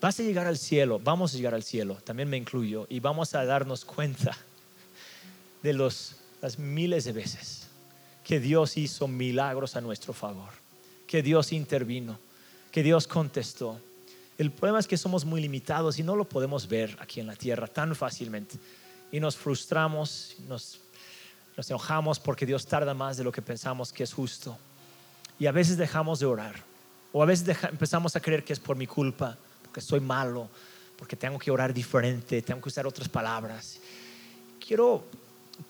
Vas a llegar al cielo, vamos a llegar al cielo, también me incluyo, y vamos a darnos cuenta de los, las miles de veces que Dios hizo milagros a nuestro favor, que Dios intervino, que Dios contestó. El problema es que somos muy limitados y no lo podemos ver aquí en la tierra tan fácilmente. Y nos frustramos, nos, nos enojamos porque Dios tarda más de lo que pensamos que es justo. Y a veces dejamos de orar. O a veces empezamos a creer que es por mi culpa, porque soy malo, porque tengo que orar diferente, tengo que usar otras palabras. Quiero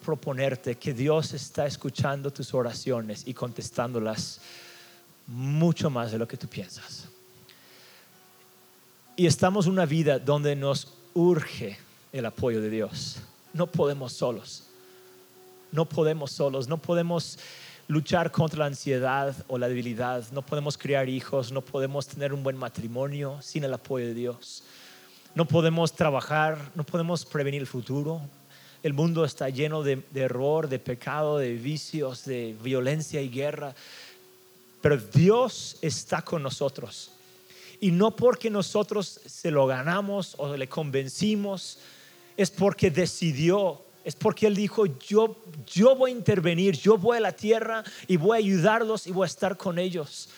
proponerte que Dios está escuchando tus oraciones y contestándolas mucho más de lo que tú piensas. Y estamos en una vida donde nos urge el apoyo de Dios. No podemos solos. No podemos solos. No podemos luchar contra la ansiedad o la debilidad. No podemos criar hijos. No podemos tener un buen matrimonio sin el apoyo de Dios. No podemos trabajar. No podemos prevenir el futuro. El mundo está lleno de, error, de pecado, de vicios, de violencia y guerra. Pero Dios está con nosotros. Y no porque nosotros se lo ganamos o le convencimos, es porque decidió, es porque Él dijo, yo, yo voy a intervenir, yo voy a la tierra y voy a ayudarlos y voy a estar con ellos.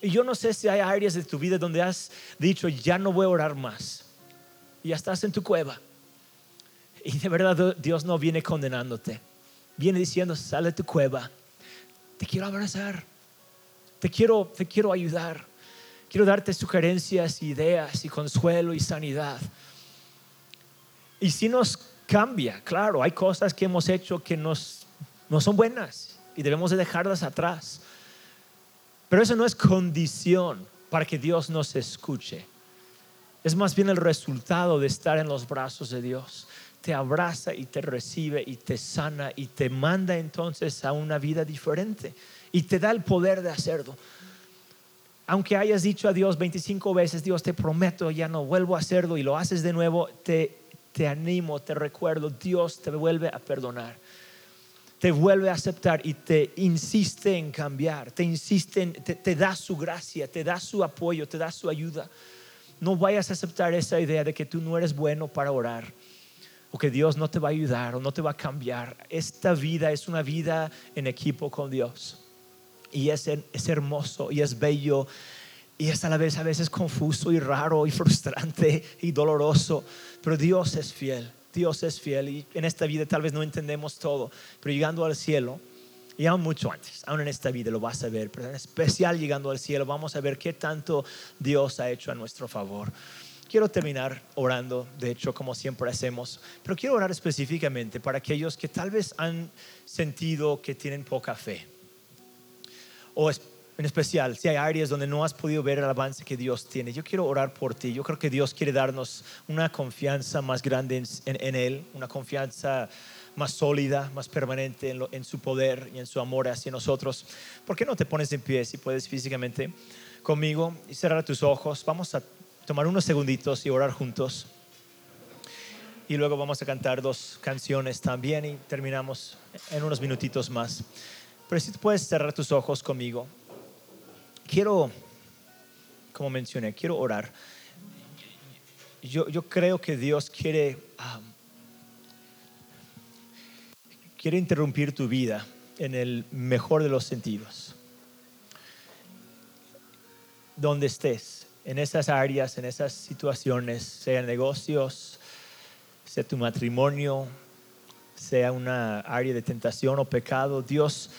Y yo no sé si hay áreas de tu vida donde has dicho, ya no voy a orar más. Ya estás en tu cueva. Y de verdad Dios no viene condenándote. Viene diciendo, sale de tu cueva. Te quiero abrazar. Te quiero, te quiero ayudar. Quiero darte sugerencias, ideas y consuelo y sanidad. Y si nos cambia, claro, hay cosas que hemos hecho que nos, no son buenas y debemos de dejarlas atrás. Pero eso no es condición para que Dios nos escuche. Es más bien el resultado de estar en los brazos de Dios te abraza y te recibe y te sana y te manda entonces a una vida diferente y te da el poder de hacerlo. Aunque hayas dicho a Dios 25 veces, Dios te prometo, ya no vuelvo a hacerlo y lo haces de nuevo, te, te animo, te recuerdo, Dios te vuelve a perdonar, te vuelve a aceptar y te insiste en cambiar, te insiste, en, te, te da su gracia, te da su apoyo, te da su ayuda. No vayas a aceptar esa idea de que tú no eres bueno para orar o que Dios no te va a ayudar o no te va a cambiar. Esta vida es una vida en equipo con Dios. Y es, es hermoso y es bello y es a la vez a veces confuso y raro y frustrante y doloroso. Pero Dios es fiel, Dios es fiel y en esta vida tal vez no entendemos todo, pero llegando al cielo, y aún mucho antes, aún en esta vida lo vas a ver, pero en especial llegando al cielo vamos a ver qué tanto Dios ha hecho a nuestro favor. Quiero terminar orando, de hecho, como siempre hacemos, pero quiero orar específicamente para aquellos que tal vez han sentido que tienen poca fe. O en especial, si hay áreas donde no has podido ver el avance que Dios tiene, yo quiero orar por ti. Yo creo que Dios quiere darnos una confianza más grande en, Él, una confianza más sólida, más permanente en, en, su poder y en su amor hacia nosotros. ¿Por qué no te pones en pie si puedes físicamente conmigo y cerrar tus ojos? Vamos a tomar unos segunditos y orar juntos. Y luego vamos a cantar dos canciones también y terminamos en unos minutitos más. Pero si puedes cerrar tus ojos conmigo, quiero, como mencioné, quiero orar. Yo, yo creo que Dios quiere, um, quiere interrumpir tu vida en el mejor de los sentidos. Donde estés en esas áreas, en esas situaciones, sea negocios, sea tu matrimonio, sea una área de tentación o pecado, Dios,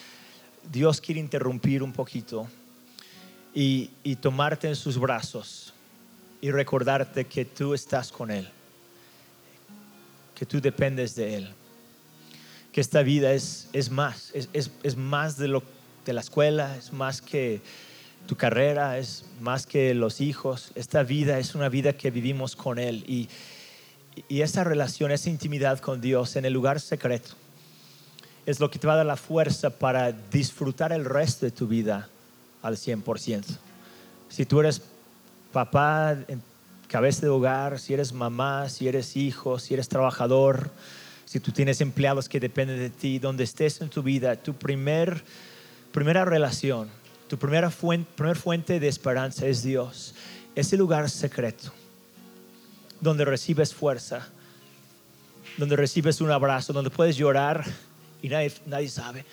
Dios quiere interrumpir un poquito y, y tomarte en sus brazos y recordarte que tú estás con Él, que tú dependes de Él, que esta vida es, es más, es, es, es más de, lo, de la escuela, es más que tu carrera es más que los hijos. Esta vida es una vida que vivimos con Él. Y, y esa relación, esa intimidad con Dios en el lugar secreto, es lo que te va a dar la fuerza para disfrutar el resto de tu vida al 100%. Si tú eres papá, cabeza de hogar, si eres mamá, si eres hijo, si eres trabajador, si tú tienes empleados que dependen de ti, donde estés en tu vida, tu primer, primera relación tu primera fuente, primer fuente de esperanza es Dios. Ese lugar secreto donde recibes fuerza, donde recibes un abrazo, donde puedes llorar y nadie, nadie sabe,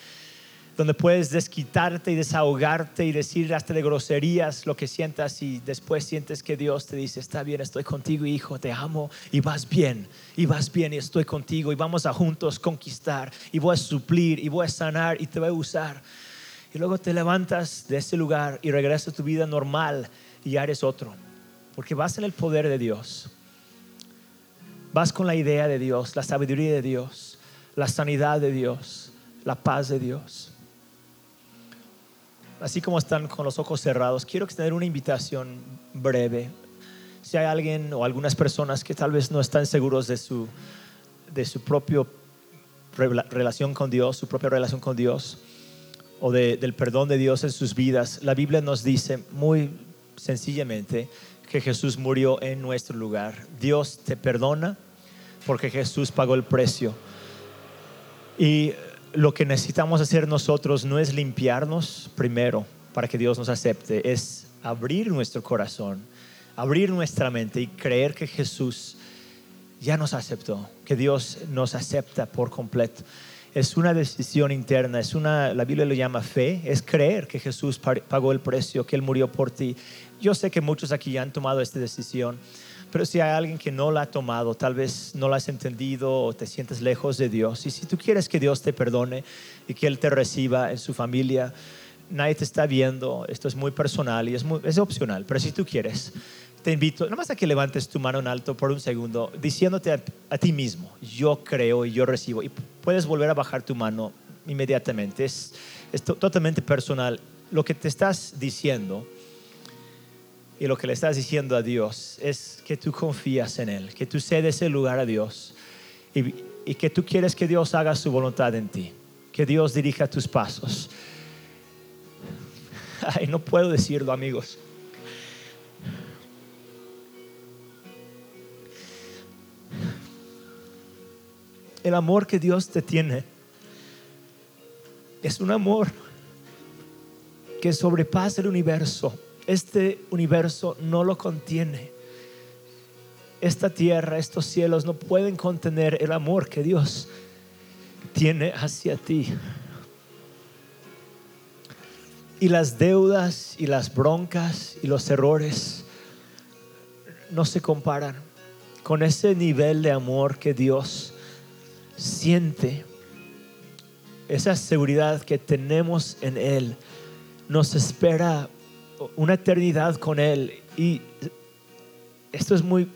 donde puedes desquitarte y desahogarte y decir hasta de groserías lo que sientas y después sientes que Dios te dice, está bien, estoy contigo hijo, te amo y vas bien, y vas bien y estoy contigo y vamos a juntos conquistar y voy a suplir y voy a sanar y te voy a usar y luego te levantas de ese lugar y regresas a tu vida normal y ya eres otro. Porque vas en el poder de Dios. Vas con la idea de Dios, la sabiduría de Dios, la sanidad de Dios, la paz de Dios. Así como están con los ojos cerrados, quiero extender una invitación breve. Si hay alguien o algunas personas que tal vez no están seguros de su, de su propia relación con Dios, su propia relación con Dios, o del perdón de Dios en sus vidas, la Biblia nos dice muy sencillamente que Jesús murió en nuestro lugar. Dios te perdona porque Jesús pagó el precio. Y lo que necesitamos hacer nosotros no es limpiarnos primero para que Dios nos acepte, es abrir nuestro corazón, abrir nuestra mente y creer que Jesús ya nos aceptó, que Dios nos acepta por completo. Es una decisión interna, es una, la Biblia lo llama fe, es creer que Jesús pagó el precio, que Él murió por ti. Yo sé que muchos aquí ya han tomado esta decisión, pero si hay alguien que no la ha tomado, tal vez no la has entendido o te sientes lejos de Dios, y si tú quieres que Dios te perdone y que Él te reciba en su familia, nadie te está viendo, esto es muy personal y es, es opcional, pero si tú quieres, te invito, nada más a que levantes tu mano en alto por un segundo, diciéndote a, ti mismo, yo creo y yo recibo. Y puedes volver a bajar tu mano inmediatamente. Es, es totalmente personal. Lo que te estás diciendo y lo que le estás diciendo a Dios es que tú confías en Él, que tú cedes el lugar a Dios y, y que tú quieres que Dios haga su voluntad en ti, que Dios dirija tus pasos. Ay, no puedo decirlo, amigos. El amor que Dios te tiene es un amor que sobrepasa el universo. Este universo no lo contiene. Esta tierra, estos cielos no pueden contener el amor que Dios tiene hacia ti. Y las deudas y las broncas y los errores no se comparan con ese nivel de amor que Dios siente esa seguridad que tenemos en Él. Nos espera una eternidad con Él. Y esto es muy,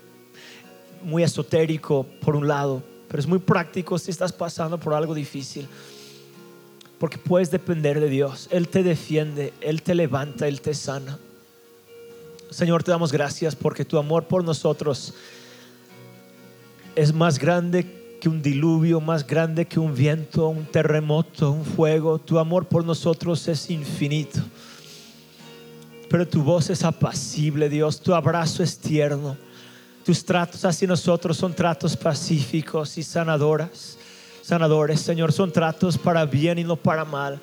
muy esotérico por un lado, pero es muy práctico si estás pasando por algo difícil. Porque puedes depender de Dios. Él te defiende, Él te levanta, Él te sana. Señor, te damos gracias porque tu amor por nosotros es más grande que un diluvio, más grande que un viento, un terremoto, un fuego. Tu amor por nosotros es infinito. Pero tu voz es apacible, Dios. Tu abrazo es tierno. Tus tratos hacia nosotros son tratos pacíficos y sanadoras. Sanadores, Señor, son tratos para bien y no para mal.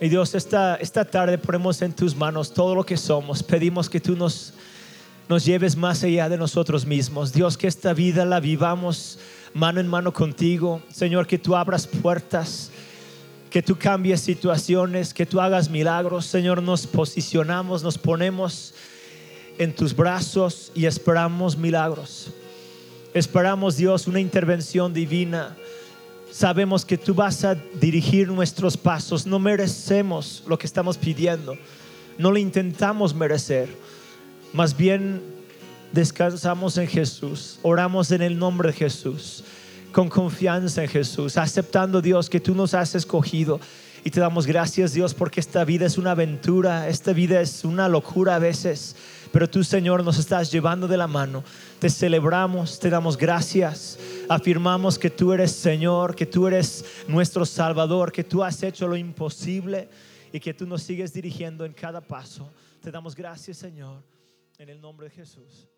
Y Dios, esta, esta tarde ponemos en tus manos todo lo que somos. Pedimos que tú nos, nos lleves más allá de nosotros mismos. Dios, que esta vida la vivamos mano en mano contigo. Señor, que tú abras puertas, que tú cambies situaciones, que tú hagas milagros. Señor, nos posicionamos, nos ponemos en tus brazos y esperamos milagros. Esperamos, Dios, una intervención divina. Sabemos que tú vas a dirigir nuestros pasos. No merecemos lo que estamos pidiendo. No lo intentamos merecer. Más bien descansamos en Jesús, oramos en el nombre de Jesús, con confianza en Jesús, aceptando Dios que tú nos has escogido. Y te damos gracias Dios porque esta vida es una aventura, esta vida es una locura a veces, pero tú Señor nos estás llevando de la mano. Te celebramos, te damos gracias, afirmamos que tú eres Señor, que tú eres nuestro Salvador, que tú has hecho lo imposible y que tú nos sigues dirigiendo en cada paso. Te damos gracias Señor, en el nombre de Jesús.